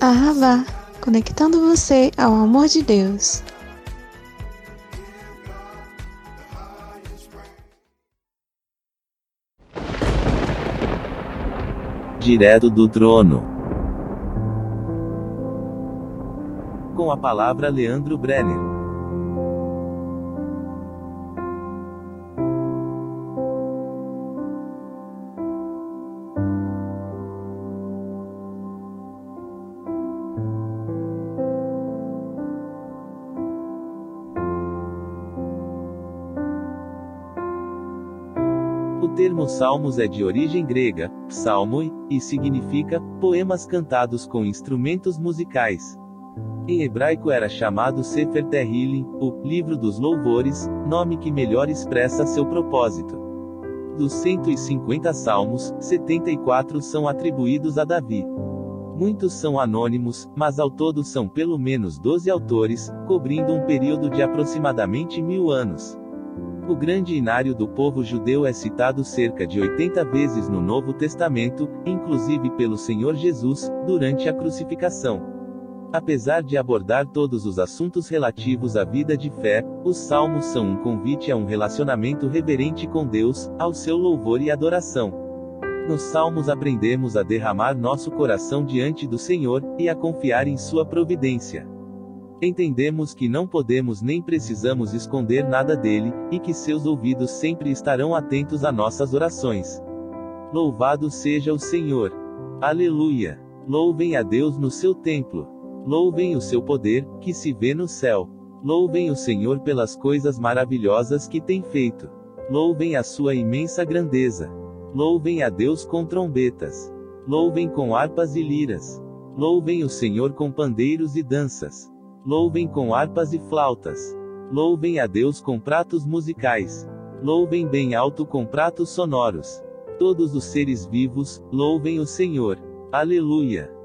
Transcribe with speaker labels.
Speaker 1: Ahavá, conectando você ao amor de Deus.
Speaker 2: Direto do trono. Com a palavra Leandro Brenner. O termo salmos é de origem grega, psalmoi, e significa poemas cantados com instrumentos musicais. Em hebraico era chamado Sefer Tehillim, o livro dos louvores, nome que melhor expressa seu propósito. Dos 150 salmos, 74 são atribuídos a Davi. Muitos são anônimos, mas ao todo são pelo menos 12 autores, cobrindo um período de aproximadamente mil anos. O grande inário do povo judeu é citado cerca de 80 vezes no Novo Testamento, inclusive pelo Senhor Jesus, durante a crucificação. Apesar de abordar todos os assuntos relativos à vida de fé, os salmos são um convite a um relacionamento reverente com Deus, ao seu louvor e adoração. Nos salmos aprendemos a derramar nosso coração diante do Senhor, e a confiar em Sua providência. Entendemos que não podemos nem precisamos esconder nada dele, e que seus ouvidos sempre estarão atentos a nossas orações. Louvado seja o Senhor! Aleluia! Louvem a Deus no seu templo. Louvem o seu poder, que se vê no céu. Louvem o Senhor pelas coisas maravilhosas que tem feito. Louvem a sua imensa grandeza. Louvem a Deus com trombetas. Louvem com harpas e liras. Louvem o Senhor com pandeiros e danças. Louvem com harpas e flautas. Louvem a Deus com pratos musicais. Louvem bem alto com pratos sonoros. Todos os seres vivos, louvem o Senhor. Aleluia.